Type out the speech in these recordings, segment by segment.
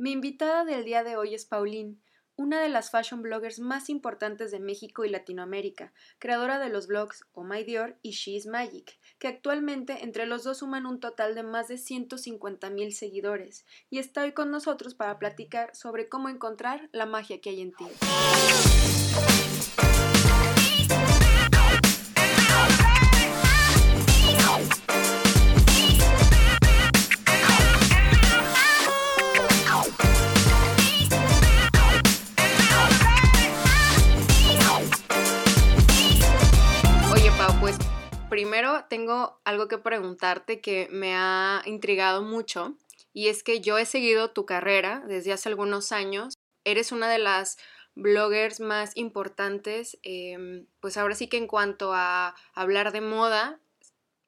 Mi invitada del día de hoy es Pauline, una de las fashion bloggers más importantes de México y Latinoamérica, creadora de los blogs Oh My Dior y She's Magic, que actualmente entre los dos suman un total de más de 150 mil seguidores, y está hoy con nosotros para platicar sobre cómo encontrar la magia que hay en ti. Tengo algo que preguntarte que me ha intrigado mucho y es que yo he seguido tu carrera desde hace algunos años. Eres una de las bloggers más importantes, em, pues ahora sí que en cuanto a hablar de moda,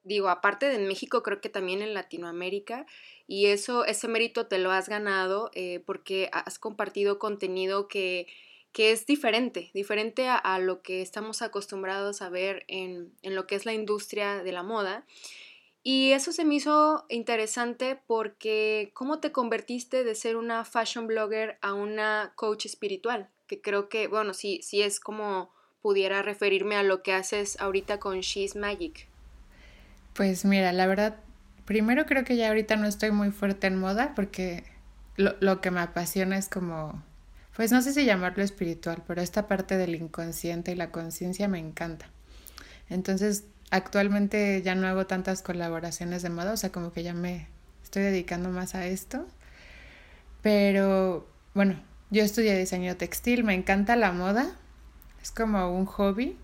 digo, aparte de México, creo que también en Latinoamérica, y eso, ese mérito te lo has ganado eh, porque has compartido contenido que que es diferente, diferente a, lo que estamos acostumbrados a ver en, lo que es la industria de la moda. Y eso se me hizo interesante porque cómo te convertiste de ser una fashion blogger a una coach espiritual, que creo que, bueno, sí, sí es como pudiera referirme a lo que haces ahorita con She's Magic. Pues mira, la verdad, primero creo que ya ahorita no estoy muy fuerte en moda porque lo, lo que me apasiona es como pues no sé si llamarlo espiritual, pero esta parte del inconsciente y la conciencia me encanta. Entonces, actualmente ya no hago tantas colaboraciones de moda, o sea, como que ya me estoy dedicando más a esto. Pero bueno, yo estudié diseño textil, me encanta la moda, es como un hobby,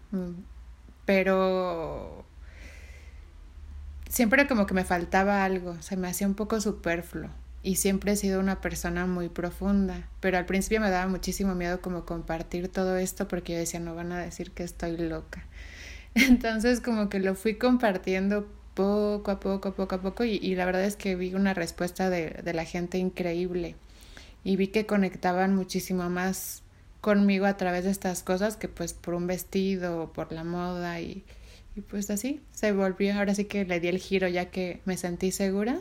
pero siempre como que me faltaba algo, se me hacía un poco superfluo y siempre he sido una persona muy profunda, pero al principio me daba muchísimo miedo como compartir todo esto porque yo decía, no van a decir que estoy loca. Entonces como que lo fui compartiendo poco a poco, poco a poco y, la verdad es que vi una respuesta de, de la gente increíble y vi que conectaban muchísimo más conmigo a través de estas cosas que pues por un vestido o por la moda y, y pues así se volvió, ahora sí que le di el giro ya que me sentí segura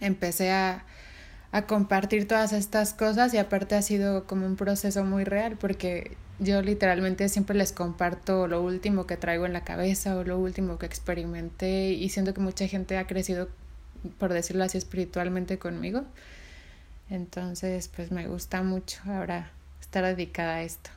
empecé a, a compartir todas estas cosas y aparte ha sido como un proceso muy real porque yo literalmente siempre les comparto lo último que traigo en la cabeza o lo último que experimenté y siento que mucha gente ha crecido, por decirlo así, espiritualmente conmigo. Entonces, pues me gusta mucho ahora estar dedicada a esto.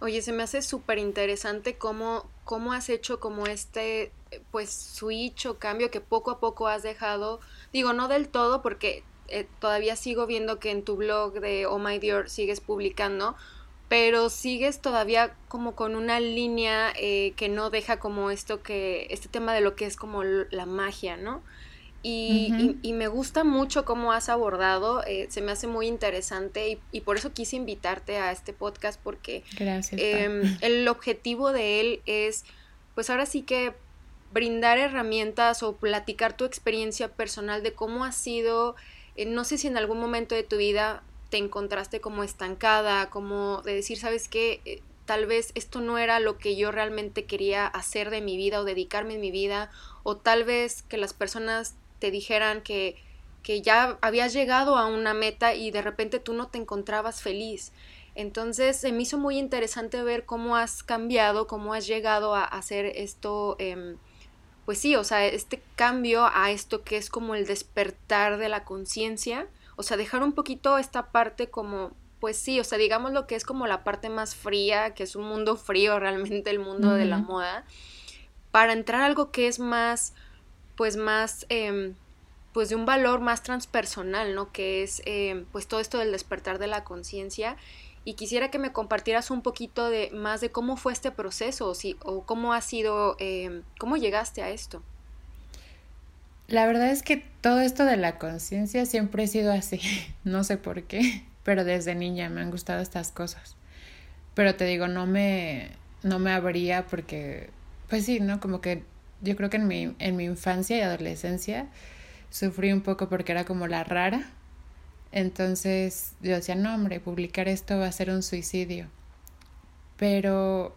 Oye, se me hace súper interesante cómo, cómo has hecho como este, pues, switch o cambio que poco a poco has dejado, digo, no del todo, porque eh, todavía sigo viendo que en tu blog de Oh My Dior sigues publicando, pero sigues todavía como con una línea eh, que no deja como esto que, este tema de lo que es como la magia, ¿no? Y, y, me gusta mucho cómo has abordado, eh, se me hace muy interesante y, y, por eso quise invitarte a este podcast porque em, el objetivo de él es, pues ahora sí que brindar herramientas o platicar tu experiencia personal de cómo ha sido, eh, no sé si en algún momento de tu vida te encontraste como estancada, como de decir, sabes qué, eh, tal vez esto no era lo que yo realmente quería hacer de mi vida o dedicarme en mi vida, o tal vez que las personas te dijeran que, que ya habías llegado a una meta y de repente tú no te encontrabas feliz. Entonces se me hizo muy interesante ver cómo has cambiado, cómo has llegado a hacer esto, em, pues sí, o sea, este cambio a esto que es como el despertar de la conciencia, o sea, dejar un poquito esta parte como, pues sí, o sea, digamos lo que es como la parte más fría, que es un mundo frío realmente el mundo de la moda, para entrar a algo que es más pues más, em, pues de un valor más transpersonal, ¿no? Que es em, pues todo esto del despertar de la conciencia. Y quisiera que me compartieras un poquito de más de cómo fue este proceso o, si, o cómo ha sido, em, cómo llegaste a esto. La verdad es que todo esto de la conciencia siempre ha sido así, no sé por qué, pero desde niña me han gustado estas cosas. Pero te digo, no me, no me abría porque, pues sí, ¿no? Como que yo creo que en mi, en mi infancia y adolescencia sufrí un poco porque era como la rara. Entonces yo decía, no, hombre, publicar esto va a ser un suicidio. Pero,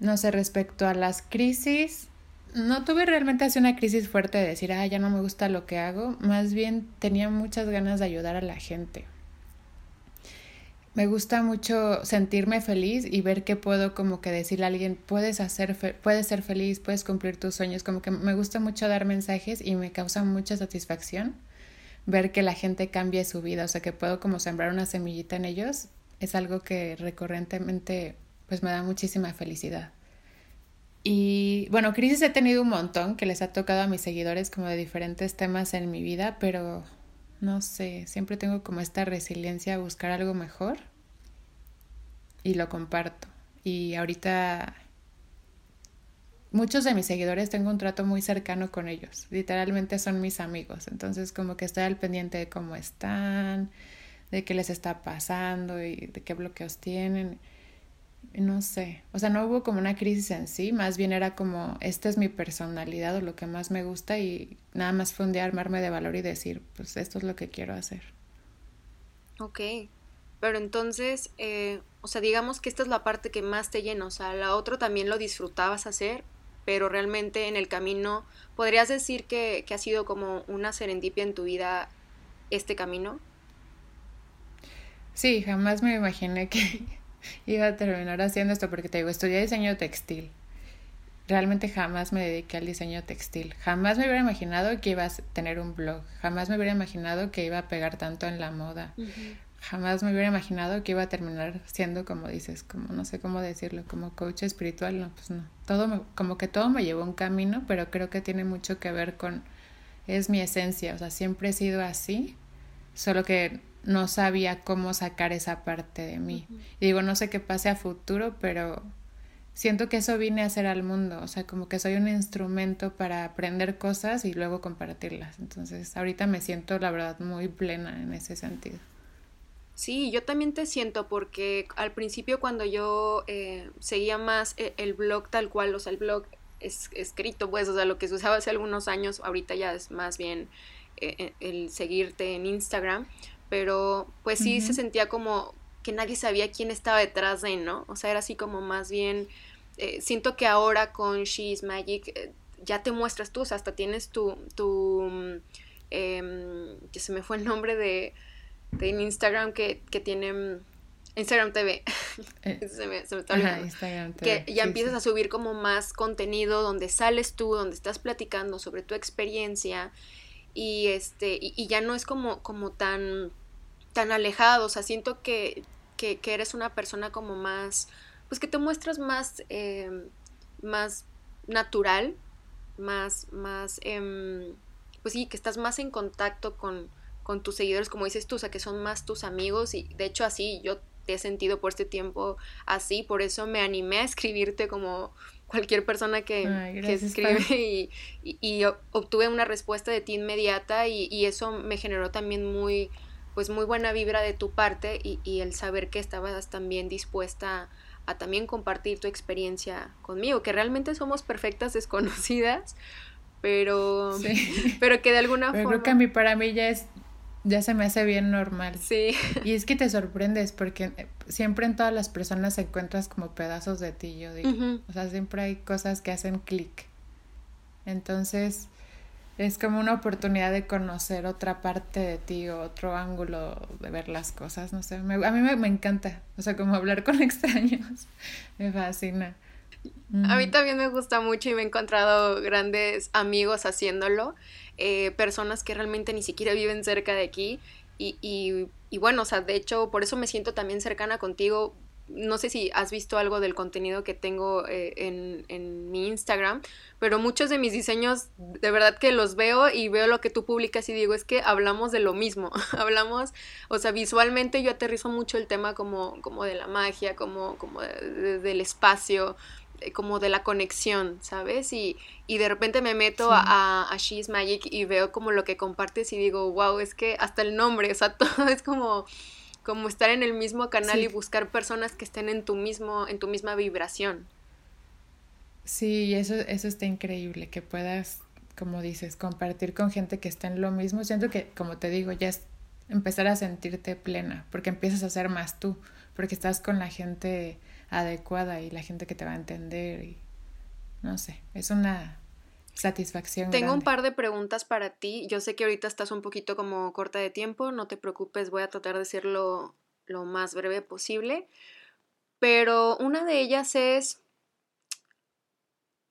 no sé, respecto a las crisis, no tuve realmente así una crisis fuerte de decir, ah, ya no me gusta lo que hago. Más bien tenía muchas ganas de ayudar a la gente. Me gusta mucho sentirme feliz y ver que puedo como que decirle a alguien, puedes, hacer puedes ser feliz, puedes cumplir tus sueños. Como que me gusta mucho dar mensajes y me causa mucha satisfacción ver que la gente cambie su vida. O sea, que puedo como sembrar una semillita en ellos. Es algo que recurrentemente pues me da muchísima felicidad. Y bueno, crisis he tenido un montón que les ha tocado a mis seguidores como de diferentes temas en mi vida, pero no sé, siempre tengo como esta resiliencia a buscar algo mejor y lo comparto. Y ahorita muchos de mis seguidores tengo un trato muy cercano con ellos, literalmente son mis amigos, entonces como que estoy al pendiente de cómo están, de qué les está pasando y de qué bloqueos tienen. No sé, o sea, no hubo como una crisis en sí, más bien era como, esta es mi personalidad o lo que más me gusta y nada más fue un día armarme de valor y decir, pues esto es lo que quiero hacer. Ok, pero entonces, eh, o sea, digamos que esta es la parte que más te llena, o sea, la otra también lo disfrutabas hacer, pero realmente en el camino, ¿podrías decir que, que ha sido como una serendipia en tu vida este camino? Sí, jamás me imaginé que iba a terminar haciendo esto porque te digo, estudié diseño textil. Realmente jamás me dediqué al diseño textil. Jamás me hubiera imaginado que iba a tener un blog. Jamás me hubiera imaginado que iba a pegar tanto en la moda. Jamás me hubiera imaginado que iba a terminar siendo, como dices, como no sé cómo decirlo, como coach espiritual. No, pues no. Todo como que todo me llevó un camino, pero creo que tiene mucho que ver con, es mi esencia. O sea, siempre he sido así, solo que no sabía cómo sacar esa parte de mí. Y digo, no sé qué pase a futuro, pero siento que eso vine a hacer al mundo, o sea, como que soy un instrumento para aprender cosas y luego compartirlas. Entonces, ahorita me siento, la verdad, muy plena en ese sentido. Sí, yo también te siento porque al principio cuando yo eh, seguía más eh, el blog tal cual, o sea, el blog es, escrito, pues, o sea, lo que se usaba hace algunos años, ahorita ya es más bien eh, el seguirte en Instagram, pero pues sí se sentía como que nadie sabía quién estaba detrás de, ¿no? O sea, era así como más bien, eh, siento que ahora con She's Magic ya te muestras tú, o sea, hasta tienes tu, tu, eh, que se me fue el nombre de, de Instagram que, que tiene mm, Instagram TV. Eh, se me, se me está Instagram TV. Que ya empiezas a subir como más contenido donde sales tú, donde estás platicando sobre tu experiencia y este y, ya no es como como tan tan alejado o sea siento que, que, eres una persona como más pues que te muestras más em, más natural más más em, pues sí que estás más en contacto con con tus seguidores como dices tú o sea que son más tus amigos y de hecho así yo te he sentido por este tiempo así por eso me animé a escribirte como cualquier persona que, escribe y, obtuve una respuesta de ti inmediata y, eso me generó también muy pues muy buena vibra de tu parte y, el saber que estabas también dispuesta a también compartir tu experiencia conmigo, que realmente somos perfectas desconocidas, pero, pero que de alguna forma... Creo que a mí, para mí ya es ya se me hace bien normal. Sí. Y es que te sorprendes porque eh, siempre en todas las personas encuentras como pedazos de ti, yo digo. O sea, siempre hay cosas que hacen clic. Entonces, es como una oportunidad de conocer otra parte de ti o otro ángulo de ver las cosas, no sé. a mí me, encanta, o sea, como hablar con extraños, me fascina. A mí también me gusta mucho y me he encontrado grandes amigos haciéndolo. Eh, personas que realmente ni siquiera viven cerca de aquí. Y, y, y, bueno, o sea, de hecho, por eso me siento también cercana contigo. No sé si has visto algo del contenido que tengo eh, en, en, mi Instagram, pero muchos de mis diseños, de verdad que los veo y veo lo que tú publicas y digo, es que hablamos de lo mismo, hablamos, o sea, visualmente yo aterrizo mucho el tema como, como de la magia, como, como del espacio, como de la conexión, ¿sabes? Y, y de repente me meto a, a, She's Magic y veo como lo que compartes y digo, wow, es que hasta el nombre, o sea, todo es como, como estar en el mismo canal y buscar personas que estén en tu mismo, en tu misma vibración. Sí, eso, eso está increíble, que puedas, como dices, compartir con gente que está en lo mismo. Siento que, como te digo, ya es empezar a sentirte plena, porque empiezas a ser más tú, porque estás con la gente adecuada y la gente que te va a entender y no sé, es una satisfacción. Tengo un par de preguntas para ti. Yo sé que ahorita estás un poquito como corta de tiempo, no te preocupes, voy a tratar de decirlo lo más breve posible. Pero una de ellas es,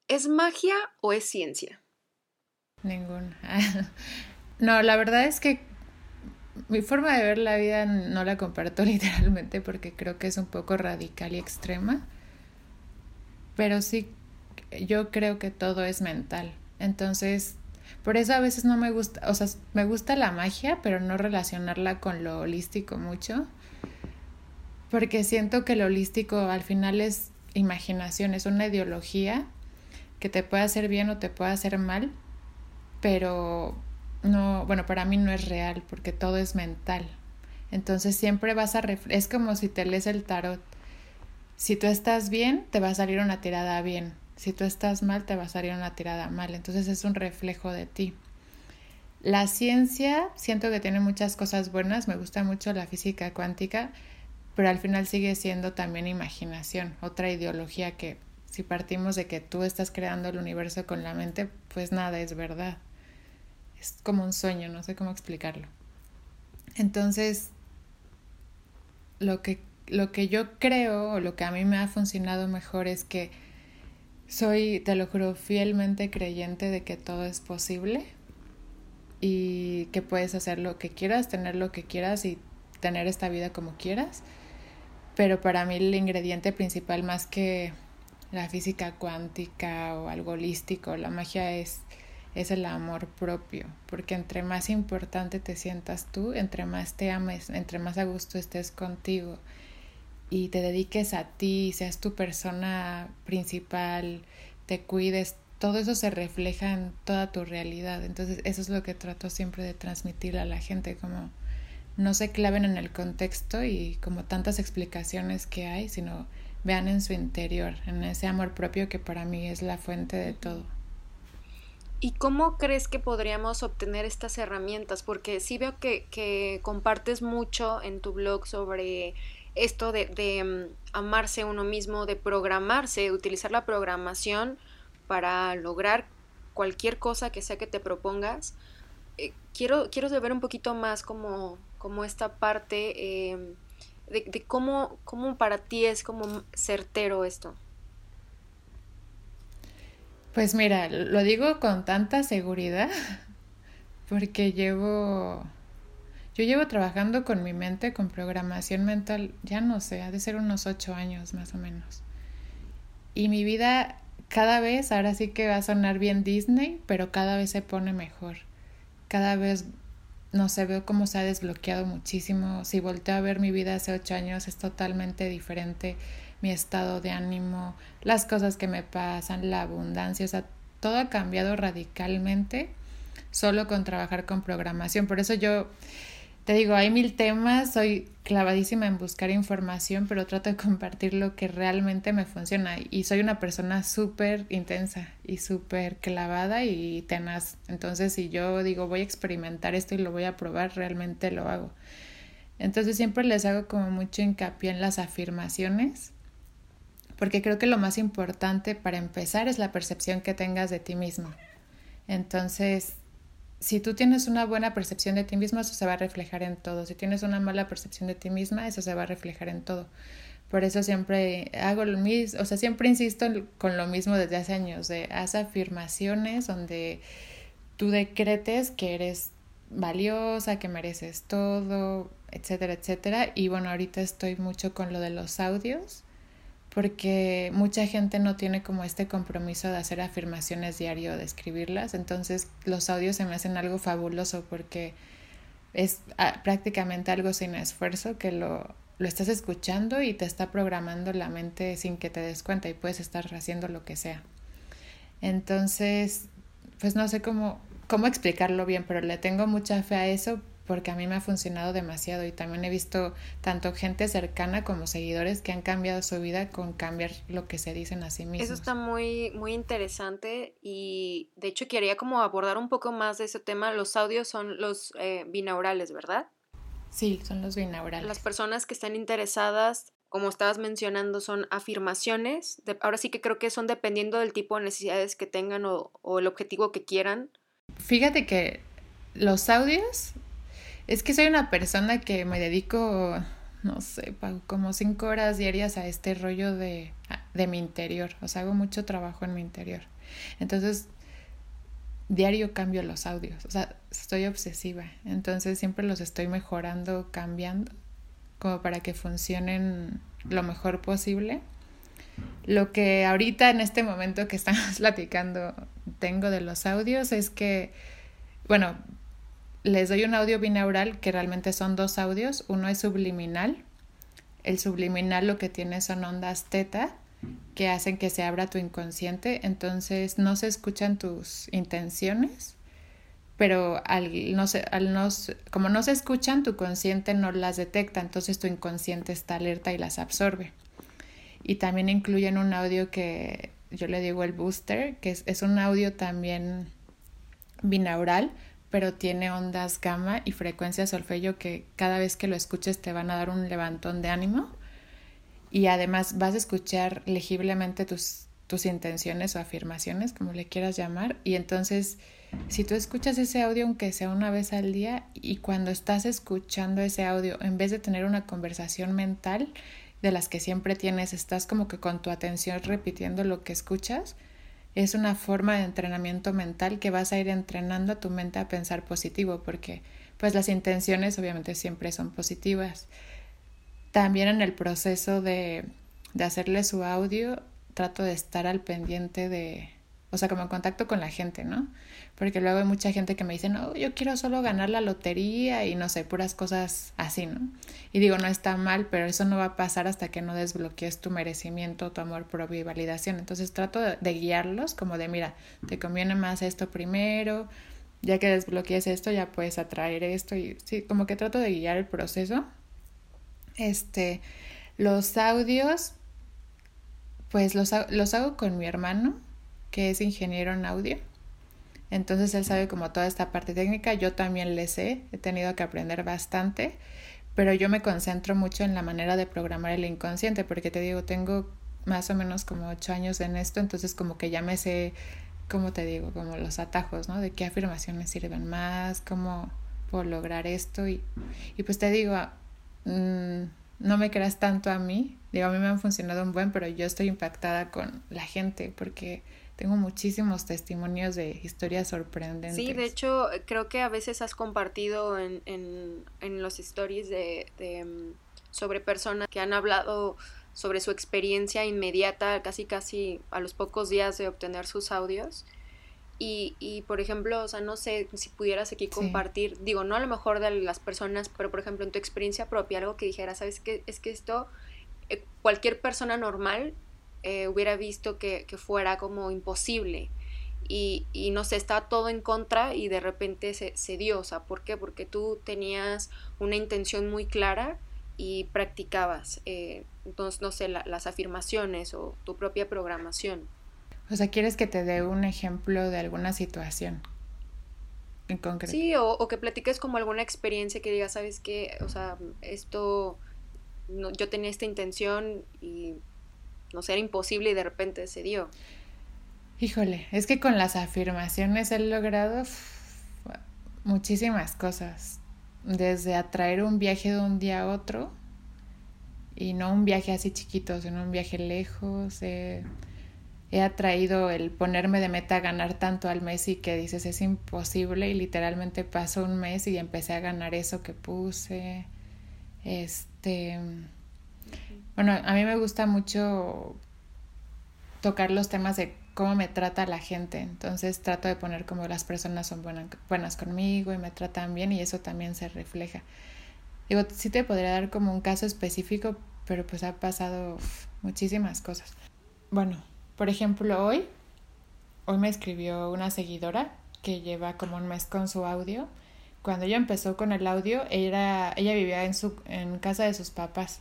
¿es magia o es ciencia? Ninguna. no, la verdad es que mi forma de ver la vida no la comparto literalmente porque creo que es un poco radical y extrema. Pero sí, yo creo que todo es mental. Entonces, por eso a veces no me gusta, o sea, me gusta la magia, pero no relacionarla con lo holístico mucho. Porque siento que lo holístico al final es imaginación, es una ideología que te puede hacer bien o te puede hacer mal, pero no, bueno, para mí no es real porque todo es mental. Entonces siempre vas a... Es como si te lees el tarot. Si tú estás bien, te va a salir una tirada bien. Si tú estás mal, te va a salir una tirada mal. Entonces es un reflejo de ti. La ciencia, siento que tiene muchas cosas buenas. Me gusta mucho la física cuántica, pero al final sigue siendo también imaginación, otra ideología que si partimos de que tú estás creando el universo con la mente, pues nada es verdad. Es como un sueño, no sé cómo explicarlo. Entonces, lo que, lo que yo creo o lo que a mí me ha funcionado mejor es que soy, te lo juro, fielmente creyente de que todo es posible y que puedes hacer lo que quieras, tener lo que quieras y tener esta vida como quieras pero para mí el ingrediente principal más que la física cuántica o algo holístico, la magia es, es el amor propio, porque entre más importante te sientas tú, entre más te ames, entre más a gusto estés contigo y te dediques a ti, seas tu persona principal, te cuides, todo eso se refleja en toda tu realidad. Entonces eso es lo que trato siempre de transmitir a la gente, como no se claven en el contexto y como tantas explicaciones que hay, sino vean en su interior, en ese amor propio que para mí es la fuente de todo. ¿Y cómo crees que podríamos obtener estas herramientas? Porque sí veo que, compartes mucho en tu blog sobre esto de, de mm, amarse uno mismo, de programarse, utilizar la programación para lograr cualquier cosa que sea que te propongas. Eh, quiero, quiero saber un poquito más como esta parte em, de, cómo, cómo para ti es como certero esto. Pues mira, lo digo con tanta seguridad porque llevo, yo llevo trabajando con mi mente, con programación mental, ya no sé, ha de ser unos ocho años más o menos. Y mi vida cada vez, ahora sí que va a sonar bien Disney, pero cada vez se pone mejor. Cada vez no sé, veo cómo se ha desbloqueado muchísimo. Si volteo a ver mi vida hace ocho años, es totalmente diferente mi estado de ánimo, las cosas que me pasan, la abundancia, o sea, todo ha cambiado radicalmente solo con trabajar con programación. Por eso yo te digo, hay mil temas, soy clavadísima en buscar información, pero trato de compartir lo que realmente me funciona. Y soy una persona súper intensa y súper clavada y tenaz. Entonces, si yo digo, voy a experimentar esto y lo voy a probar, realmente lo hago. Entonces, siempre les hago como mucho hincapié en las afirmaciones, porque creo que lo más importante para empezar es la percepción que tengas de ti mismo. Entonces, si tú tienes una buena percepción de ti mismo, eso se va a reflejar en todo. Si tienes una mala percepción de ti misma, eso se va a reflejar en todo. Por eso siempre hago lo mismo, o sea, siempre insisto con lo mismo desde hace años, de haz afirmaciones donde tú decretes que eres valiosa, que mereces todo, etcétera, etcétera. Y bueno, ahorita estoy mucho con lo de los audios porque mucha gente no tiene como este compromiso de hacer afirmaciones diario, de escribirlas, entonces los audios se me hacen algo fabuloso porque es ah, prácticamente algo sin esfuerzo que lo, lo estás escuchando y te está programando la mente sin que te des cuenta y puedes estar haciendo lo que sea. Entonces, pues no sé cómo, cómo explicarlo bien, pero le tengo mucha fe a eso porque a mí me ha funcionado demasiado y también he visto tanto gente cercana como seguidores que han cambiado su vida con cambiar lo que se dicen a sí mismos. Eso está muy, muy interesante y de hecho quería como abordar un poco más de ese tema. Los audios son los eh, binaurales, ¿verdad? Sí, son los binaurales. Las personas que están interesadas como estabas mencionando, son afirmaciones. ahora sí que creo que son dependiendo del tipo de necesidades que tengan o, o el objetivo que quieran. Fíjate que los audios, es que soy una persona que me dedico, no sé, como cinco horas diarias a este rollo de, de mi interior. O sea, hago mucho trabajo en mi interior. Entonces, diario cambio los audios. O sea, estoy obsesiva. Entonces, siempre los estoy mejorando, cambiando, como para que funcionen lo mejor posible. Lo que ahorita en este momento que estamos platicando tengo de los audios es que, bueno, les doy un audio binaural que realmente son dos audios. Uno es subliminal. El subliminal lo que tiene son ondas teta que hacen que se abra tu inconsciente. Entonces no se escuchan tus intenciones, pero al no se, al no, como no se escuchan, tu consciente no las detecta. Entonces tu inconsciente está alerta y las absorbe. Y también incluyen un audio que yo le digo el booster, que es, es un audio también binaural pero tiene ondas gamma y frecuencia solfeyo que cada vez que lo escuches te van a dar un levantón de ánimo. Y además vas a escuchar legiblemente tus, tus intenciones o afirmaciones, como le quieras llamar, y entonces si tú escuchas ese audio aunque sea una vez al día y cuando estás escuchando ese audio, en vez de tener una conversación mental de las que siempre tienes, estás como que con tu atención repitiendo lo que escuchas, es una forma de entrenamiento mental que vas a ir entrenando a tu mente a pensar positivo, porque pues las intenciones obviamente siempre son positivas. También en el proceso de, de hacerle su audio, trato de estar al pendiente de, o sea, como en contacto con la gente, ¿no? Porque luego hay mucha gente que me dice, no, yo quiero solo ganar la lotería y no sé, puras cosas así, ¿no? Y digo, no está mal, pero eso no va a pasar hasta que no desbloquees tu merecimiento, tu amor propio y validación. Entonces trato de, guiarlos como de, mira, te conviene más esto primero, ya que desbloquees esto ya puedes atraer esto y sí, como que trato de guiar el proceso. Este, los audios, pues los, los hago con mi hermano que es ingeniero en audio. Entonces él sabe como toda esta parte técnica, yo también le sé, he tenido que aprender bastante, pero yo me concentro mucho en la manera de programar el inconsciente, porque te digo, tengo más o menos como ocho años en esto, entonces como que ya me sé, como te digo, como los atajos, ¿no? De qué afirmaciones sirven más, cómo puedo lograr esto. Y, y pues te digo, mm, no me creas tanto a mí, digo, a mí me han funcionado un buen, pero yo estoy impactada con la gente porque tengo muchísimos testimonios de historias sorprendentes. Sí, de hecho, creo que a veces has compartido en, en, en los stories de, de, mm, sobre personas que han hablado sobre su experiencia inmediata, casi casi a los pocos días de obtener sus audios. Y, y por ejemplo, o sea, no sé si pudieras aquí compartir, digo, no a lo mejor de las personas, pero por ejemplo en tu experiencia propia, algo que dijera, ¿sabes qué? Es que esto, eh, cualquier persona normal eh, hubiera visto que, fuera como imposible. Y, y, no sé, estaba todo en contra y de repente se, se, dio. O sea, ¿por qué? Porque tú tenías una intención muy clara y practicabas, eh, entonces, no sé, las afirmaciones o tu propia programación. O sea, ¿quieres que te dé un ejemplo de alguna situación en concreto? Sí, o, o que platiques como alguna experiencia que digas, ¿sabes qué? O sea, esto, no, yo tenía esta intención y no sé, era imposible y de repente se dio. Híjole, es que con las afirmaciones he logrado muchísimas cosas. Desde atraer un viaje de un día a otro, y no un viaje así chiquito, sino un viaje lejos. he atraído el ponerme de meta a ganar tanto al mes y que dices es imposible y literalmente pasó un mes y empecé a ganar eso que puse. Este bueno, a mí me gusta mucho tocar los temas de cómo me trata la gente. Entonces trato de poner como las personas son buenas, buenas conmigo y me tratan bien y eso también se refleja. Digo, sí te podría dar como un caso específico, pero pues ha pasado muchísimas cosas. Bueno, por ejemplo, hoy, hoy me escribió una seguidora que lleva como un mes con su audio. Cuando ella empezó con el audio, ella, ella vivía en, su, en casa de sus papás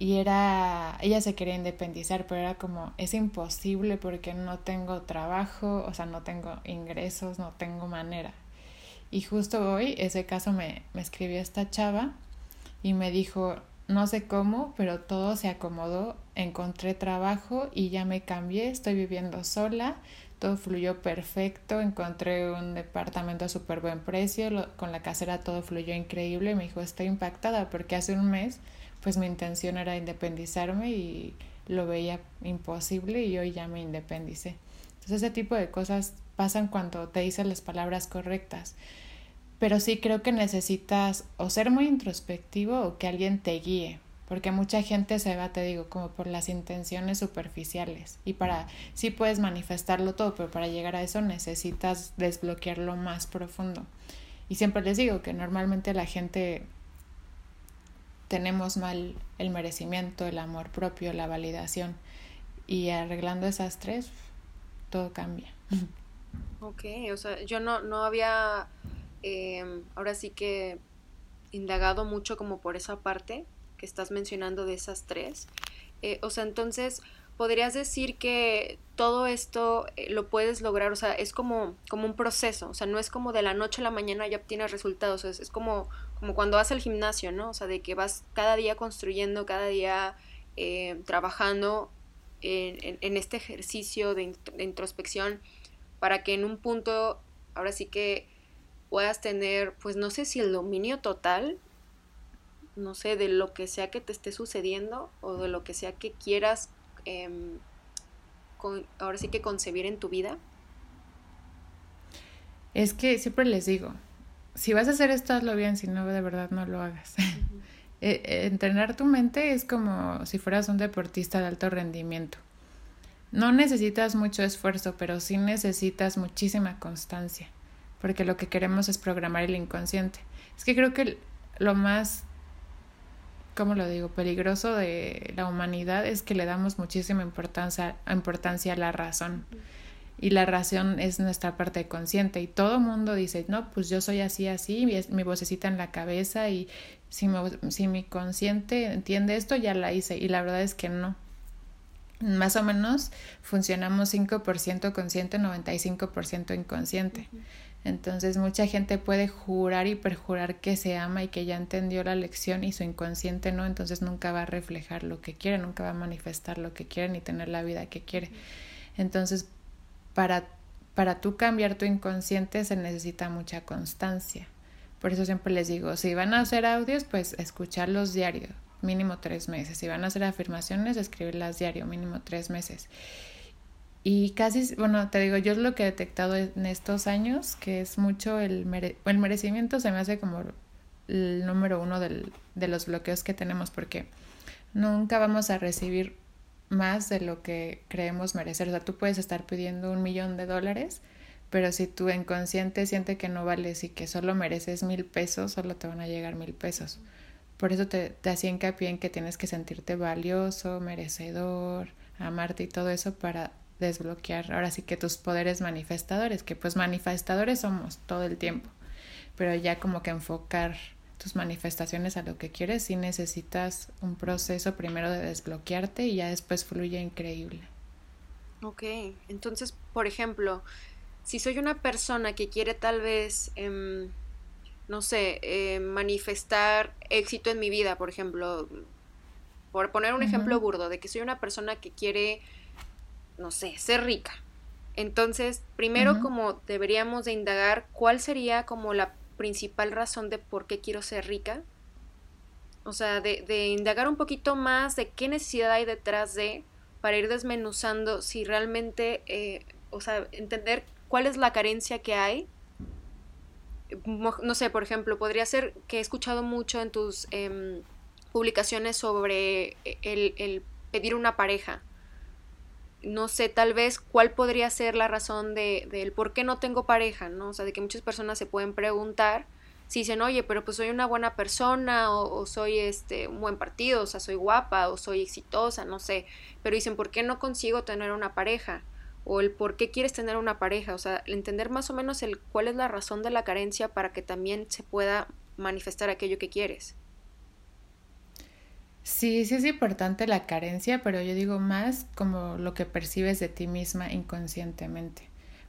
y era, ella se quería independizar, pero era como, es imposible porque no tengo trabajo, o sea, no tengo ingresos, no tengo manera. Y justo hoy, ese caso me, me escribió esta chava y me dijo, no sé cómo, pero todo se acomodó, encontré trabajo y ya me cambié, estoy viviendo sola, todo fluyó perfecto, encontré un departamento a súper buen precio, con la casera todo fluyó increíble, me dijo, estoy impactada porque hace un mes pues mi intención era independizarme y lo veía imposible y hoy ya me independicé. Entonces ese tipo de cosas pasan cuando te dicen las palabras correctas. Pero sí creo que necesitas o ser muy introspectivo o que alguien te guíe, porque mucha gente se va, te digo, como por las intenciones superficiales. Y para, sí puedes manifestarlo todo, pero para llegar a eso necesitas desbloquearlo más profundo. Y siempre les digo que normalmente la gente tenemos mal el merecimiento, el amor propio, la validación. Y arreglando esas tres, todo cambia. Ok, o sea, yo no, no había Em, ahora sí que indagado mucho como por esa parte que estás mencionando de esas tres. Eh, o sea, entonces podrías decir que todo esto eh, lo puedes lograr, o sea, es como, como un proceso, o sea, no es como de la noche a la mañana ya obtienes resultados, es, es como, como cuando vas al gimnasio, ¿no? O sea, de que vas cada día construyendo, cada día eh, trabajando en, en, este ejercicio de introspección para que en un punto, ahora sí que puedas tener, pues no sé si el dominio total, no sé, de lo que sea que te esté sucediendo o de lo que sea que quieras, em, ahora sí que concebir en tu vida? Es que siempre les digo, si vas a hacer esto, hazlo bien, si no, de verdad no lo hagas. Eh, eh, entrenar tu mente es como si fueras un deportista de alto rendimiento. No necesitas mucho esfuerzo, pero sí necesitas muchísima constancia porque lo que queremos es programar el inconsciente. Es que creo que lo más, ¿cómo lo digo?, peligroso de la humanidad es que le damos muchísima importancia, importancia a la razón. Y la razón es nuestra parte consciente. Y todo mundo dice, no, pues yo soy así, así, mi, mi vocecita en la cabeza y si, si mi consciente entiende esto, ya la hice. Y la verdad es que no. Más o menos funcionamos 5% consciente, 95% inconsciente. Entonces mucha gente puede jurar y perjurar que se ama y que ya entendió la lección y su inconsciente no, entonces nunca va a reflejar lo que quiere, nunca va a manifestar lo que quiere ni tener la vida que quiere. Entonces, para, para tú cambiar tu inconsciente se necesita mucha constancia. Por eso siempre les digo, si van a hacer audios, pues escucharlos diario, mínimo tres meses. Si van a hacer afirmaciones, escribirlas diario, mínimo tres meses. Y casi, bueno, te digo, yo es lo que he detectado en estos años, que es mucho el, el merecimiento, se me hace como el número uno del, de los bloqueos que tenemos, porque nunca vamos a recibir más de lo que creemos merecer. O sea, tú puedes estar pidiendo un millón de dólares, pero si tu inconsciente siente que no vales y que solo mereces mil pesos, solo te van a llegar mil pesos. Por eso te, te hacía hincapié en que tienes que sentirte valioso, merecedor, amarte y todo eso para desbloquear ahora sí que tus poderes manifestadores, que pues manifestadores somos todo el tiempo, pero ya como que enfocar tus manifestaciones a lo que quieres, sí necesitas un proceso primero de desbloquearte y ya después fluye increíble. Ok, entonces, por ejemplo, si soy una persona que quiere tal vez, em, no sé, eh, manifestar éxito en mi vida, por ejemplo, por poner un ejemplo burdo, de que soy una persona que quiere no sé, ser rica. Entonces, primero como deberíamos de indagar cuál sería como la principal razón de por qué quiero ser rica. O sea, de, indagar un poquito más de qué necesidad hay detrás de, para ir desmenuzando si realmente, eh, o sea, entender cuál es la carencia que hay. No sé, por ejemplo, podría ser que he escuchado mucho en tus em, publicaciones sobre el, el pedir una pareja no sé tal vez cuál podría ser la razón de, del por qué no tengo pareja, ¿no? O sea, de que muchas personas se pueden preguntar si dicen, oye, pero pues soy una buena persona o, soy este, un buen partido, o sea, soy guapa o soy exitosa, no sé, pero dicen, ¿por qué no consigo tener una pareja? O el por qué quieres tener una pareja, o sea, entender más o menos el cuál es la razón de la carencia para que también se pueda manifestar aquello que quieres. Sí, sí es importante la carencia, pero yo digo más como lo que percibes de ti misma inconscientemente.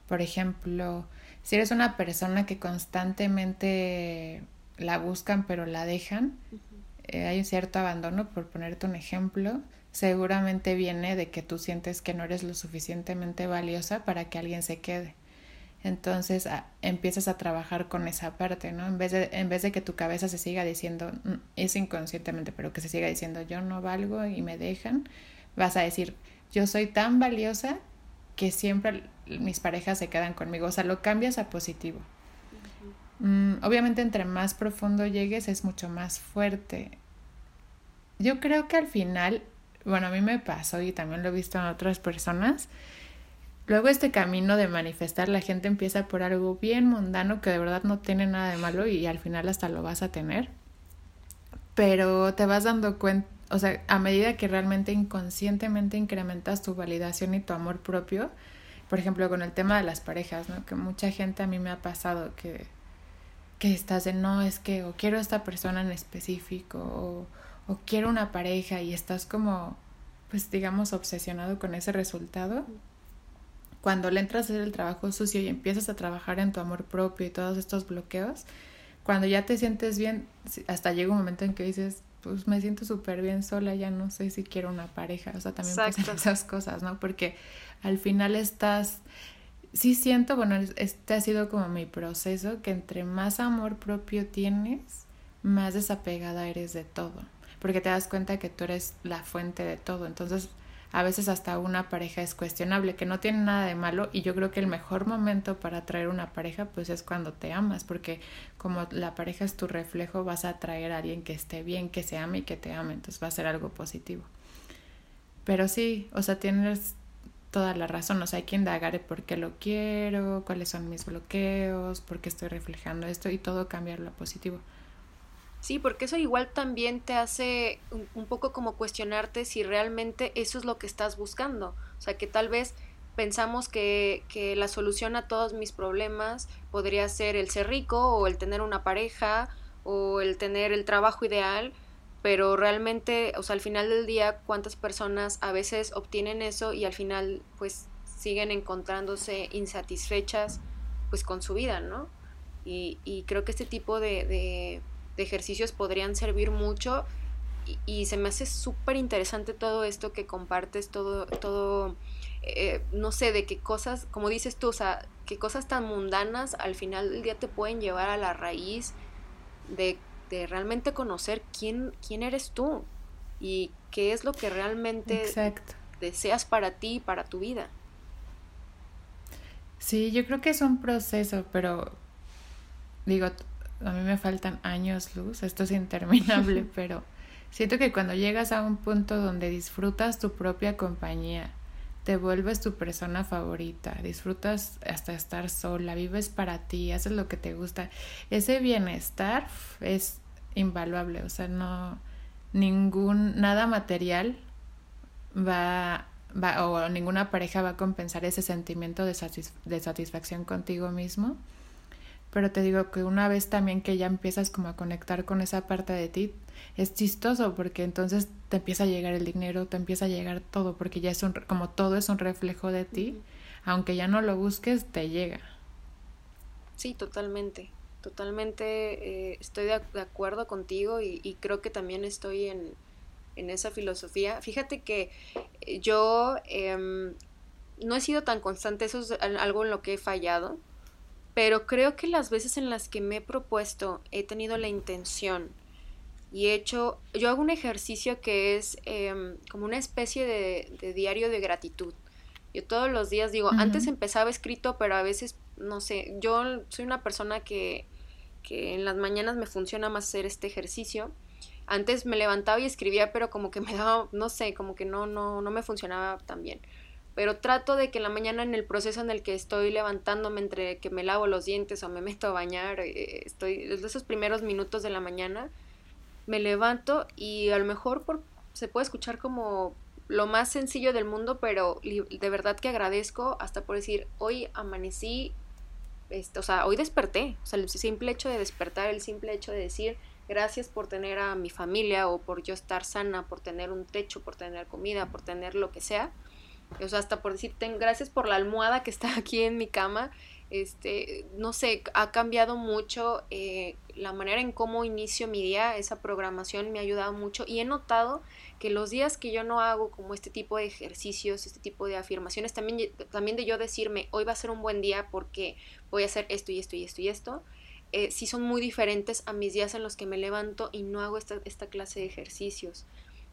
Por ejemplo, si eres una persona que constantemente la buscan pero la dejan, eh, hay un cierto abandono, por ponerte un ejemplo, seguramente viene de que tú sientes que no eres lo suficientemente valiosa para que alguien se quede. Entonces empiezas a trabajar con esa parte, ¿no? En vez, de, en vez de que tu cabeza se siga diciendo, mm, es inconscientemente, pero que se siga diciendo, yo no valgo y me dejan, vas a decir, yo soy tan valiosa que siempre mis parejas se quedan conmigo. O sea, lo cambias a positivo. Mm, obviamente entre más profundo llegues es mucho más fuerte. Yo creo que al final, bueno, a mí me pasó y también lo he visto en otras personas, Luego este camino de manifestar, la gente empieza por algo bien mundano que de verdad no tiene nada de malo y al final hasta lo vas a tener. Pero te vas dando cuenta, o sea, a medida que realmente inconscientemente incrementas tu validación y tu amor propio, por ejemplo, con el tema de las parejas, ¿no? Que mucha gente a mí me ha pasado que, que estás de, no, es que o quiero esta persona en específico o, o quiero una pareja y estás como, pues digamos, obsesionado con ese resultado cuando le entras a hacer el trabajo sucio y empiezas a trabajar en tu amor propio y todos estos bloqueos, cuando ya te sientes bien, hasta llega un momento en que dices, pues me siento súper bien sola, ya no sé si quiero una pareja, o sea, también pasan esas cosas, ¿no? Porque al final estás, sí siento, bueno, este ha sido como mi proceso, que entre más amor propio tienes, más desapegada eres de todo, porque te das cuenta que tú eres la fuente de todo, entonces a veces hasta una pareja es cuestionable, que no tiene nada de malo y yo creo que el mejor momento para traer una pareja pues es cuando te amas, porque como la pareja es tu reflejo vas a atraer a alguien que esté bien, que se ame y que te ame, entonces va a ser algo positivo. Pero sí, o sea, tienes toda la razón, o sea, hay que indagar por qué lo quiero, cuáles son mis bloqueos, por qué estoy reflejando esto y todo cambiarlo a positivo. Sí, porque eso igual también te hace un, poco como cuestionarte si realmente eso es lo que estás buscando. O sea, que tal vez pensamos que, que, la solución a todos mis problemas podría ser el ser rico o el tener una pareja o el tener el trabajo ideal, pero realmente, o sea, al final del día, ¿cuántas personas a veces obtienen eso y al final pues siguen encontrándose insatisfechas pues con su vida, ¿no? Y, y creo que este tipo de de ejercicios podrían servir mucho y, se me hace súper interesante todo esto que compartes, todo, todo eh, no sé, de qué cosas, como dices tú, o sea, qué cosas tan mundanas al final del día te pueden llevar a la raíz de, de realmente conocer quién, quién eres tú y qué es lo que realmente deseas para ti y para tu vida. Sí, yo creo que es un proceso, pero digo, a mí me faltan años luz, esto es interminable, pero siento que cuando llegas a un punto donde disfrutas tu propia compañía, te vuelves tu persona favorita, disfrutas hasta estar sola, vives para ti, haces lo que te gusta, ese bienestar es invaluable, o sea, no ningún nada material va va o ninguna pareja va a compensar ese sentimiento de, de satisfacción contigo mismo pero te digo que una vez también que ya empiezas como a conectar con esa parte de ti, es chistoso porque entonces te empieza a llegar el dinero, te empieza a llegar todo, porque ya es un, como todo es un reflejo de ti, aunque ya no lo busques, te llega. Sí, totalmente, totalmente eh, estoy de, acuerdo contigo y, creo que también estoy en, en esa filosofía. Fíjate que eh, yo em, no he sido tan constante, eso es algo en lo que he fallado pero creo que las veces en las que me he propuesto he tenido la intención y he hecho, yo hago un ejercicio que es em, como una especie de, diario de gratitud. Yo todos los días digo, antes empezaba escrito, pero a veces, no sé, yo soy una persona que, que en las mañanas me funciona más hacer este ejercicio. Antes me levantaba y escribía, pero como que me daba, no sé, como que no, no, no me funcionaba tan bien pero trato de que en la mañana en el proceso en el que estoy levantándome entre que me lavo los dientes o me meto a bañar, eh, estoy desde esos primeros minutos de la mañana me levanto y a lo mejor por, se puede escuchar como lo más sencillo del mundo, pero de verdad que agradezco hasta por decir, hoy amanecí, este, o sea, hoy desperté, o sea, el simple hecho de despertar, el simple hecho de decir gracias por tener a mi familia o por yo estar sana, por tener un techo, por tener comida, por tener lo que sea, o sea, hasta por decir, gracias por la almohada que está aquí en mi cama, este, no sé, ha cambiado mucho eh, la manera en cómo inicio mi día, esa programación me ha ayudado mucho y he notado que los días que yo no hago como este tipo de ejercicios, este tipo de afirmaciones, también, también de yo decirme, hoy va a ser un buen día porque voy a hacer esto y esto y esto y esto, eh, sí son muy diferentes a mis días en los que me levanto y no hago esta, esta clase de ejercicios.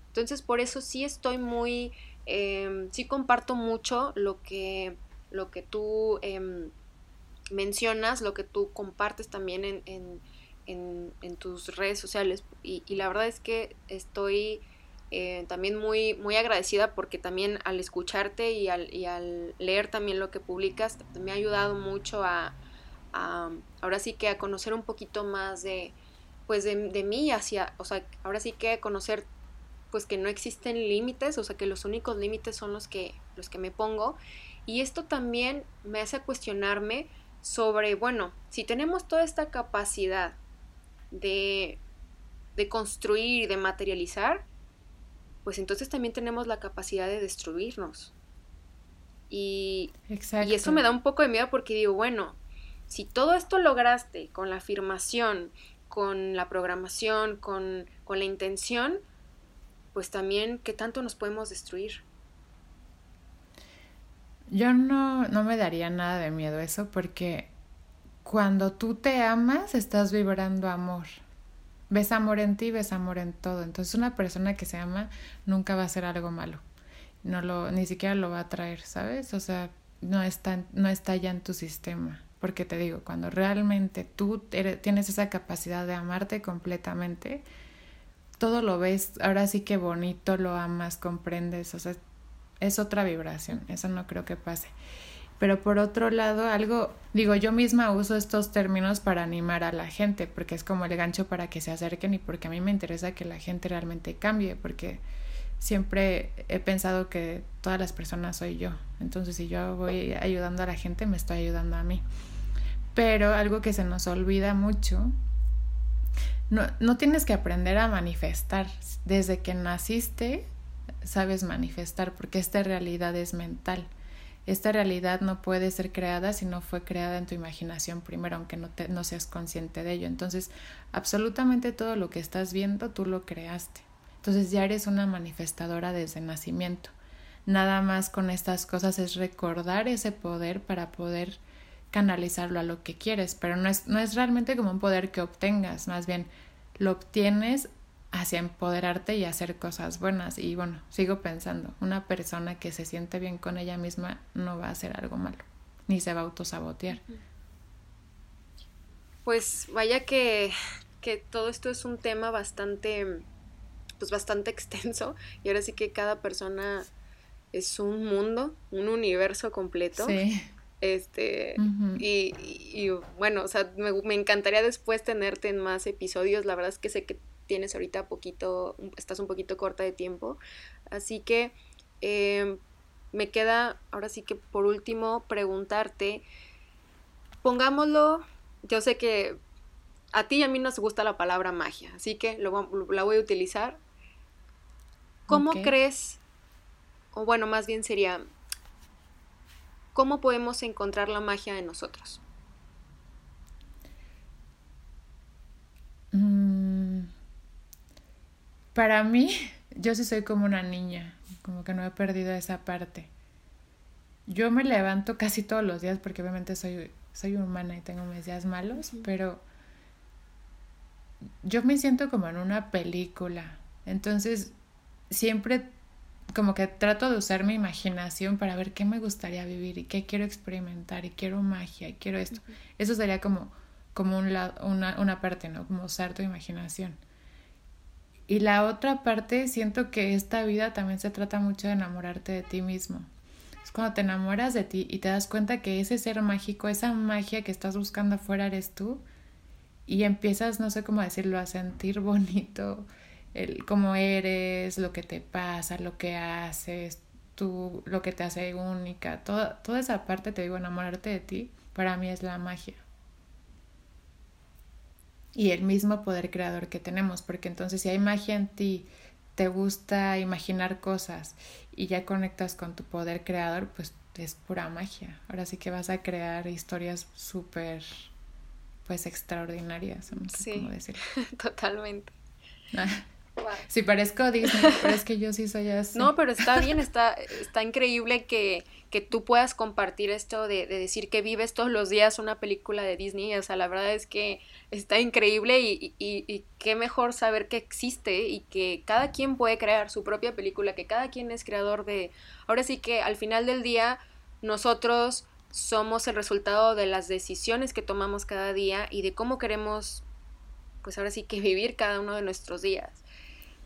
Entonces por eso sí estoy muy, em, sí comparto mucho lo que, lo que tú... Em, mencionas, lo que tú compartes también en, en, en, tus redes sociales. Y, la verdad es que estoy eh, también muy, muy agradecida porque también al escucharte y al, y al leer también lo que publicas, me ha ayudado mucho a, ahora sí que a conocer un poquito más de, pues de, de mí hacia, o sea, ahora sí que conocer pues que no existen límites, o sea que los únicos límites son los que, los que me pongo. Y esto también me hace cuestionarme sobre, bueno, si tenemos toda esta capacidad de, de construir y de materializar, pues entonces también tenemos la capacidad de destruirnos. Y, y, eso me da un poco de miedo porque digo, bueno, si todo esto lograste con la afirmación, con la programación, con, con la intención, pues también, ¿qué tanto nos podemos destruir? Yo no, no me daría nada de miedo eso porque cuando tú te amas estás vibrando amor. Ves amor en ti, ves amor en todo. Entonces una persona que se ama nunca va a hacer algo malo. No lo, ni siquiera lo va a traer, ¿sabes? O sea, no está, no está ya en tu sistema. Porque te digo, cuando realmente tú tienes esa capacidad de amarte completamente, todo lo ves, ahora sí que bonito, lo amas, comprendes, o sea, es otra vibración, eso no creo que pase. Pero por otro lado, algo, digo, yo misma uso estos términos para animar a la gente, porque es como el gancho para que se acerquen y porque a mí me interesa que la gente realmente cambie, porque siempre he pensado que todas las personas soy yo. Entonces, si yo voy ayudando a la gente, me estoy ayudando a mí. Pero algo que se nos olvida mucho, no, no tienes que aprender a manifestar. Desde que naciste, sabes manifestar, porque esta realidad es mental. Esta realidad no puede ser creada si no fue creada en tu imaginación primero, aunque no, te, no seas consciente de ello. Entonces, absolutamente todo lo que estás viendo, tú lo creaste. Entonces ya eres una manifestadora desde nacimiento. Nada más con estas cosas es recordar ese poder para poder canalizarlo a lo que quieres, pero no es, no es realmente como un poder que obtengas, más bien lo obtienes hacia empoderarte y hacer cosas buenas. Y bueno, sigo pensando, una persona que se siente bien con ella misma no va a hacer algo malo, ni se va a autosabotear. Pues vaya que, que todo esto es un tema bastante, pues bastante extenso y ahora sí que cada persona es un mundo, un universo completo. Sí. Este, y, y, bueno, o sea, me, me, encantaría después tenerte en más episodios. La verdad es que sé que tienes ahorita poquito, estás un poquito corta de tiempo. Así que em, me queda ahora sí que por último preguntarte, pongámoslo, yo sé que a ti y a mí nos gusta la palabra magia, así que lo, la voy a utilizar. ¿Cómo crees, o bueno, más bien sería, cómo podemos encontrar la magia en nosotros? Para mí, yo sí soy como una niña, como que no he perdido esa parte. Yo me levanto casi todos los días porque obviamente soy, soy humana y tengo mis días malos, pero yo me siento como en una película. Entonces, siempre como que trato de usar mi imaginación para ver qué me gustaría vivir y qué quiero experimentar y quiero magia y quiero esto. Eso sería como, como un lado, una, una parte, ¿no? Como usar tu imaginación. Y la otra parte, siento que esta vida también se trata mucho de enamorarte de ti mismo. Es cuando te enamoras de ti y te das cuenta que ese ser mágico, esa magia que estás buscando afuera eres tú y empiezas, no sé cómo decirlo, a sentir bonito el cómo eres, lo que te pasa, lo que haces, tú, lo que te hace única, toda, toda esa parte, te digo, enamorarte de ti, para mí es la magia y el mismo poder creador que tenemos, porque entonces si hay magia en ti, te gusta imaginar cosas y ya conectas con tu poder creador, pues es pura magia. Ahora sí que vas a crear historias súper, pues, extraordinarias, no sé cómo decirlo. Totalmente. Si parezco Disney, pero es que yo sí soy así. No, pero está bien, está, está increíble que, que tú puedas compartir esto de, de, decir que vives todos los días una película de Disney. O sea, la verdad es que está increíble y, y, y qué mejor saber que existe y que cada quien puede crear su propia película, que cada quien es creador de... Ahora sí que al final del día nosotros somos el resultado de las decisiones que tomamos cada día y de cómo queremos, pues ahora sí que vivir cada uno de nuestros días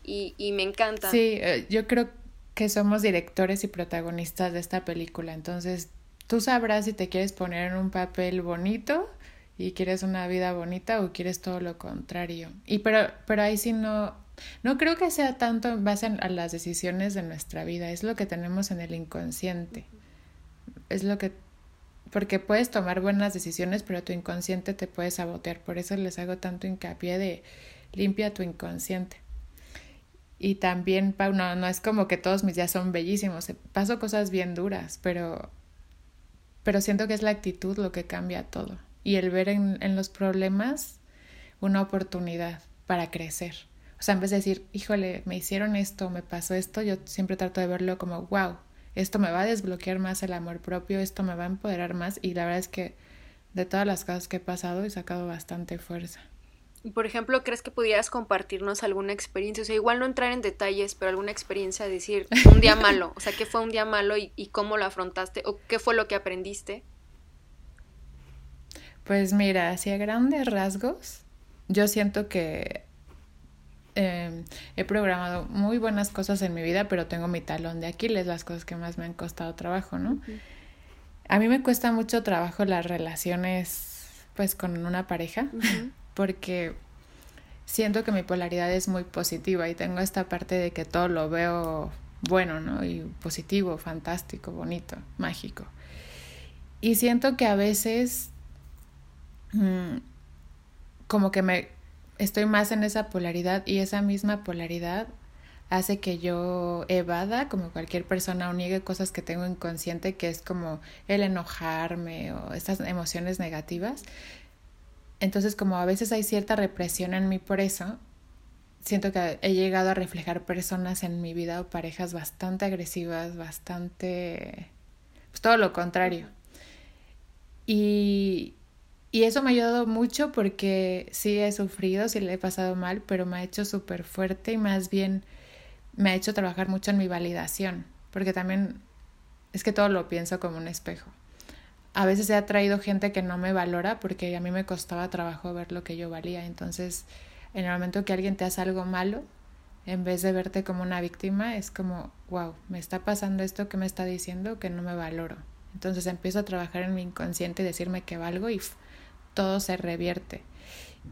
y, me encanta. Sí, eh, yo creo que somos directores y protagonistas de esta película, entonces tú sabrás si te quieres poner en un papel bonito y quieres una vida bonita o quieres todo lo contrario. Y pero, pero ahí sí no, no creo que sea tanto en base a las decisiones de nuestra vida, es lo que tenemos en el inconsciente. Es lo que porque puedes tomar buenas decisiones, pero tu inconsciente te puede sabotear. Por eso les hago tanto hincapié de limpia tu inconsciente. Y también, no, no es como que todos mis días son bellísimos. Eh, paso cosas bien duras, pero, pero siento que es la actitud lo que cambia todo. Y el ver en, en los problemas una oportunidad para crecer. O sea, en vez de decir, híjole, me hicieron esto, me pasó esto, yo siempre trato de verlo como, wow, esto me va a desbloquear más el amor propio, esto me va a empoderar más. Y la verdad es que de todas las cosas que he pasado he sacado bastante fuerza por ejemplo, ¿crees que pudieras compartirnos alguna experiencia? O sea, igual no entrar en detalles, pero alguna experiencia de decir un día malo. O sea, ¿qué fue un día malo y, cómo lo afrontaste? ¿O qué fue lo que aprendiste? Pues mira, hacia grandes rasgos, yo siento que em, he programado muy buenas cosas en mi vida, pero tengo mi talón de Aquiles, las cosas que más me han costado trabajo, ¿no? A mí me cuesta mucho trabajo las relaciones, pues, con una pareja porque siento que mi polaridad es muy positiva y tengo esta parte de que todo lo veo bueno, ¿no? Y positivo, fantástico, bonito, mágico. Y siento que a veces mm, como que me estoy más en esa polaridad y esa misma polaridad hace que yo evada, como cualquier persona, o niegue cosas que tengo inconsciente, que es como el enojarme o estas emociones negativas. Entonces, como a veces hay cierta represión en mí por eso, siento que he llegado a reflejar personas en mi vida o parejas bastante agresivas, bastante... pues todo lo contrario. Y, y eso me ha ayudado mucho porque sí he sufrido, sí le he pasado mal, pero me ha hecho súper fuerte y más bien me ha hecho trabajar mucho en mi validación, porque también es que todo lo pienso como un espejo a veces he atraído gente que no me valora porque a mí me costaba trabajo ver lo que yo valía. Entonces, en el momento que alguien te hace algo malo, en vez de verte como una víctima, es como, wow, me está pasando esto que me está diciendo que no me valoro. Entonces empiezo a trabajar en mi inconsciente y decirme que valgo y todo se revierte.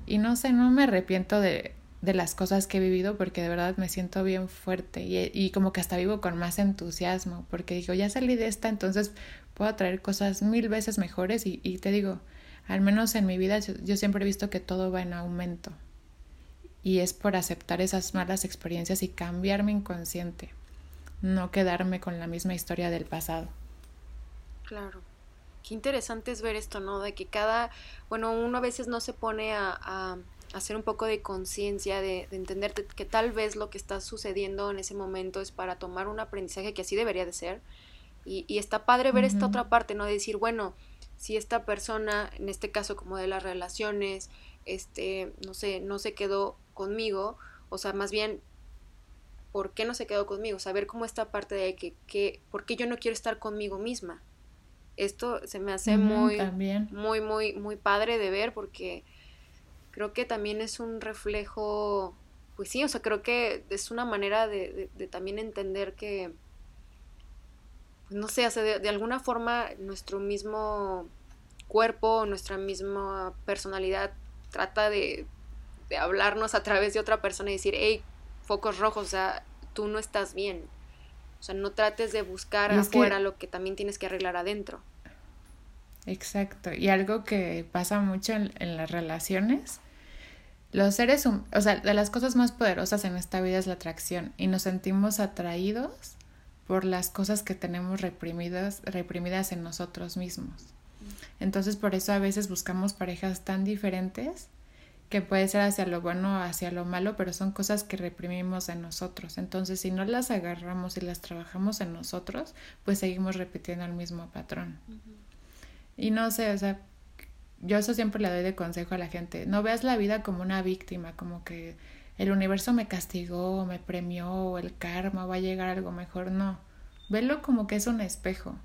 Y no sé, no me arrepiento de, de las cosas que he vivido porque de verdad me siento bien fuerte y, y, como que hasta vivo con más entusiasmo porque digo, ya salí de esta, entonces puedo traer cosas mil veces mejores y, te digo, al menos en mi vida yo, siempre he visto que todo va en aumento y es por aceptar esas malas experiencias y cambiar mi inconsciente, no quedarme con la misma historia del pasado. Claro. Qué interesante es ver esto, ¿no? De que cada, bueno, uno a veces no se pone a, a hacer un poco de conciencia, de, de, entender que tal vez lo que está sucediendo en ese momento es para tomar un aprendizaje que así debería de ser, y, y está padre ver esta otra parte, ¿no? De decir, bueno, si esta persona, en este caso como de las relaciones, este, no sé, no se quedó conmigo, o sea, más bien, ¿por qué no se quedó conmigo? Saber cómo esta parte de que, que ¿por qué yo no quiero estar conmigo misma? Esto se me hace muy, muy, muy, muy padre de ver porque creo que también es un reflejo, pues sí, o sea, creo que es una manera de, de también entender que, no sé, hace de, alguna forma nuestro mismo cuerpo, nuestra misma personalidad trata de, de, hablarnos a través de otra persona y decir, hey, focos rojos, o sea, tú no estás bien. O sea, no trates de buscar afuera lo que también tienes que arreglar adentro. Exacto. Y algo que pasa mucho en, en las relaciones, los seres, o sea, de las cosas más poderosas en esta vida es la atracción y nos sentimos atraídos por las cosas que tenemos reprimidas, reprimidas en nosotros mismos. Entonces por eso a veces buscamos parejas tan diferentes que puede ser hacia lo bueno o hacia lo malo, pero son cosas que reprimimos en nosotros. Entonces, si no las agarramos y las trabajamos en nosotros, pues seguimos repitiendo el mismo patrón. Y no sé, o sea, yo eso siempre le doy de consejo a la gente. No veas la vida como una víctima, como que el universo me castigó, me premió, o el karma, va a llegar algo mejor. No, velo como que es un espejo.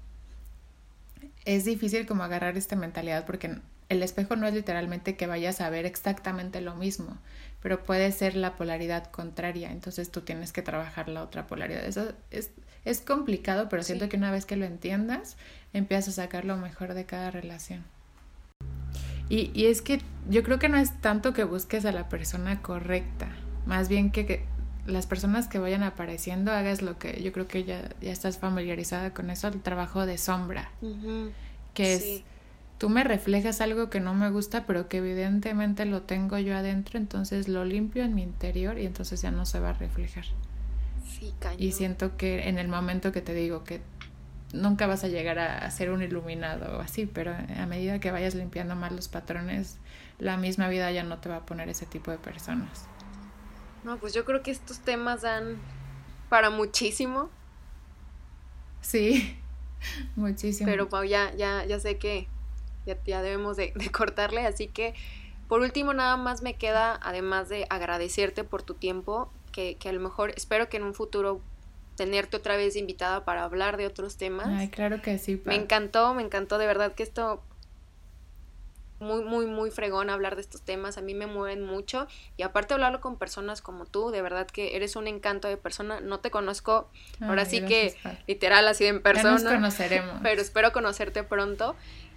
Es difícil como agarrar esta mentalidad porque el espejo no es literalmente que vayas a ver exactamente lo mismo, pero puede ser la polaridad contraria, entonces tú tienes que trabajar la otra polaridad. Eso es, es complicado, pero siento que una vez que lo entiendas, empiezas a sacar lo mejor de cada relación. Y, y es que yo creo que no es tanto que busques a la persona correcta, más bien que, las personas que vayan apareciendo hagas lo que yo creo que ya, ya estás familiarizada con eso, el trabajo de sombra, que es tú me reflejas algo que no me gusta, pero que evidentemente lo tengo yo adentro, entonces lo limpio en mi interior y entonces ya no se va a reflejar. Sí, Y siento que en el momento que te digo que nunca vas a llegar a, ser un iluminado o así, pero a medida que vayas limpiando más los patrones, la misma vida ya no te va a poner ese tipo de personas. No, pues yo creo que estos temas dan para muchísimo. Sí, muchísimo. Pero ya, ya, ya sé que ya, debemos de, cortarle, así que por último nada más me queda, además de agradecerte por tu tiempo, que, que a lo mejor espero que en un futuro tenerte otra vez invitada para hablar de otros temas. Ay, claro que sí. Me encantó, me encantó de verdad que esto muy, muy, muy fregón hablar de estos temas, a mí me mueven mucho y aparte hablarlo con personas como tú, de verdad que eres un encanto de persona, no te conozco, ahora sí que literal así en persona, nos conoceremos. pero espero conocerte pronto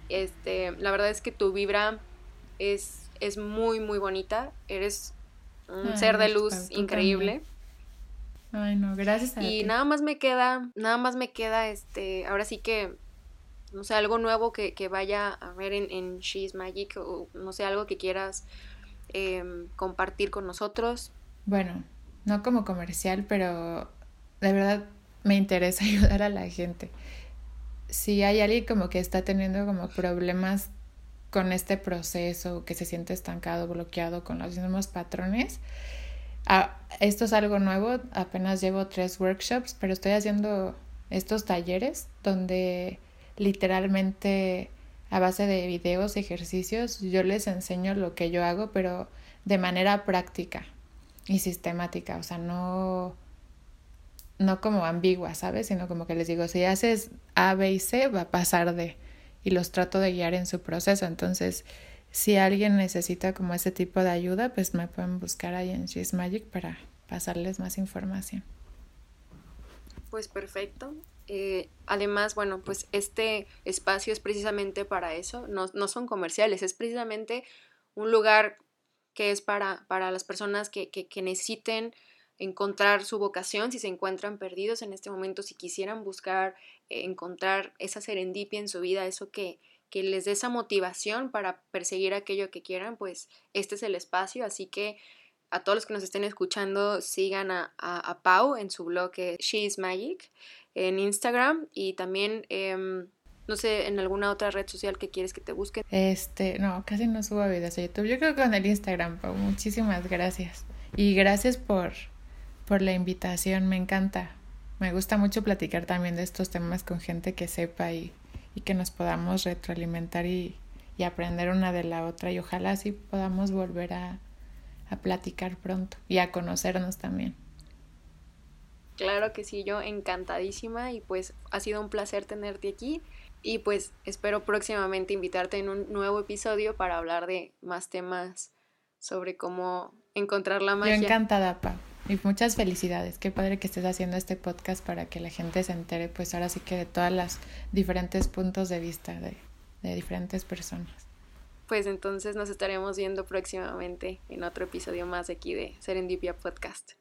este, la verdad es que tu vibra es, es muy, muy bonita. Eres un ser de luz increíble. Ay, no, gracias a Y nada más me queda, nada más me queda, este, ahora sí que, no sé, algo nuevo que, vaya a ver en, en She's Magic o no sé, algo que quieras em, compartir con nosotros. Bueno, no como comercial, pero de verdad me interesa ayudar a la gente si hay alguien como que está teniendo como problemas con este proceso, que se siente estancado, bloqueado con los mismos patrones, ah, esto es algo nuevo, apenas llevo tres workshops, pero estoy haciendo estos talleres donde literalmente a base de videos, ejercicios, yo les enseño lo que yo hago, pero de manera práctica y sistemática, o sea, no no como ambigua, ¿sabes? Sino como que les digo, si haces A, B y C, va a pasar D. Y los trato de guiar en su proceso. Entonces, si alguien necesita como ese tipo de ayuda, pues me pueden buscar ahí en She's Magic para pasarles más información. Pues perfecto. Eh, además, bueno, pues este espacio es precisamente para eso. No, no son comerciales, es precisamente un lugar que es para, para las personas que, que, necesiten encontrar su vocación, si se encuentran perdidos en este momento, si quisieran buscar eh, encontrar esa serendipia en su vida, eso que, que les dé esa motivación para perseguir aquello que quieran, pues este es el espacio, así que a todos los que nos estén escuchando, sigan a, a, Pau en su blog She's Magic en Instagram y también, em, no sé, en alguna otra red social que quieres que te busquen. Este, no, casi no subo videos a YouTube. Yo creo que con el Instagram, Pau. Muchísimas gracias. Y gracias por, por la invitación, me encanta. Me gusta mucho platicar también de estos temas con gente que sepa y, y que nos podamos retroalimentar y, y, aprender una de la otra y ojalá así podamos volver a, a platicar pronto y a conocernos también. Claro que sí, yo encantadísima y pues ha sido un placer tenerte aquí y pues espero próximamente invitarte en un nuevo episodio para hablar de más temas sobre cómo encontrar la magia. Yo encantada, Pa. Y muchas felicidades. Qué padre que estés haciendo este podcast para que la gente se entere, pues ahora sí que de todas las diferentes puntos de vista de, de diferentes personas. Pues entonces nos estaremos viendo próximamente en otro episodio más aquí de Serendipia Podcast.